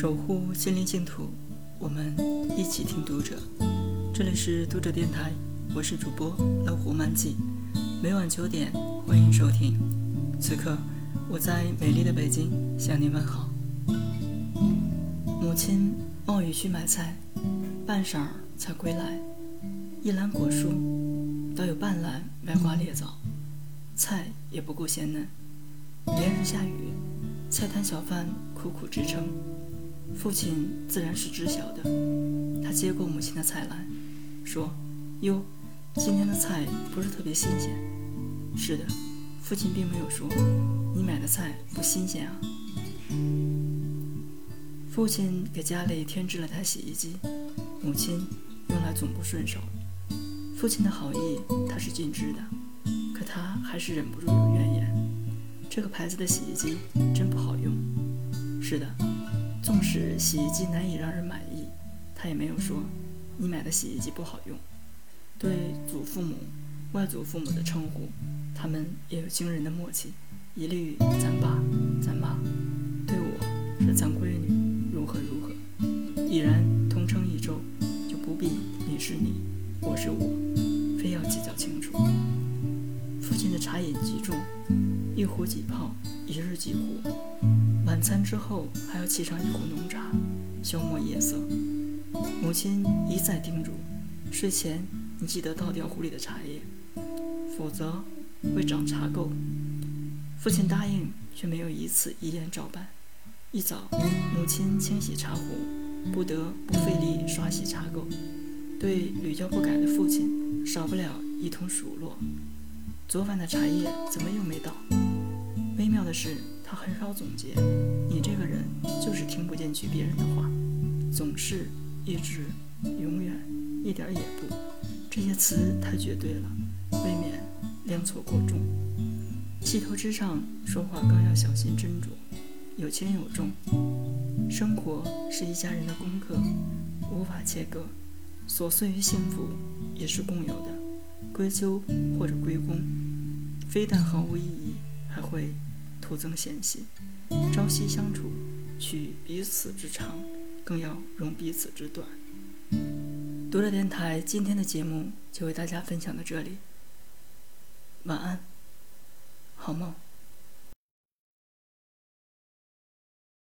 守护心灵净土，我们一起听读者。这里是读者电台，我是主播老虎漫记，每晚九点欢迎收听。此刻我在美丽的北京向您问好。母亲冒雨去买菜，半晌才归来，一篮果蔬，倒有半篮歪瓜裂枣，菜也不够鲜嫩。连日下雨，菜摊小贩苦苦支撑。父亲自然是知晓的，他接过母亲的菜篮，说：“哟，今天的菜不是特别新鲜。”“是的。”父亲并没有说：“你买的菜不新鲜啊。”父亲给家里添置了台洗衣机，母亲用来总不顺手。父亲的好意他是尽知的，可他还是忍不住有怨言。这个牌子的洗衣机真不好用。是的。纵使洗衣机难以让人满意，他也没有说你买的洗衣机不好用。对祖父母、外祖父母的称呼，他们也有惊人的默契，一律咱爸、咱妈。对我是咱闺女，如何如何。已然同称一周，就不必你是你，我是我，非要计较清楚。父亲的茶饮极重，一壶几泡，一日几壶。晚餐之后还要沏上一壶浓茶，消磨夜色。母亲一再叮嘱：睡前你记得倒掉壶里的茶叶，否则会长茶垢。父亲答应，却没有一次一言照办。一早，母亲清洗茶壶，不得不费力刷洗茶垢。对屡教不改的父亲，少不了一通数落。昨晚的茶叶怎么又没倒？微妙的是。他很少总结，你这个人就是听不进去别人的话，总是一直永远一点也不，这些词太绝对了，未免量错过重。气头之上，说话更要小心斟酌，有轻有重。生活是一家人的功课，无法切割。琐碎与幸福也是共有的，归咎或者归功，非但毫无意义，还会。徒增嫌隙，朝夕相处，取彼此之长，更要容彼此之短。读者电台今天的节目就为大家分享到这里，晚安，好梦。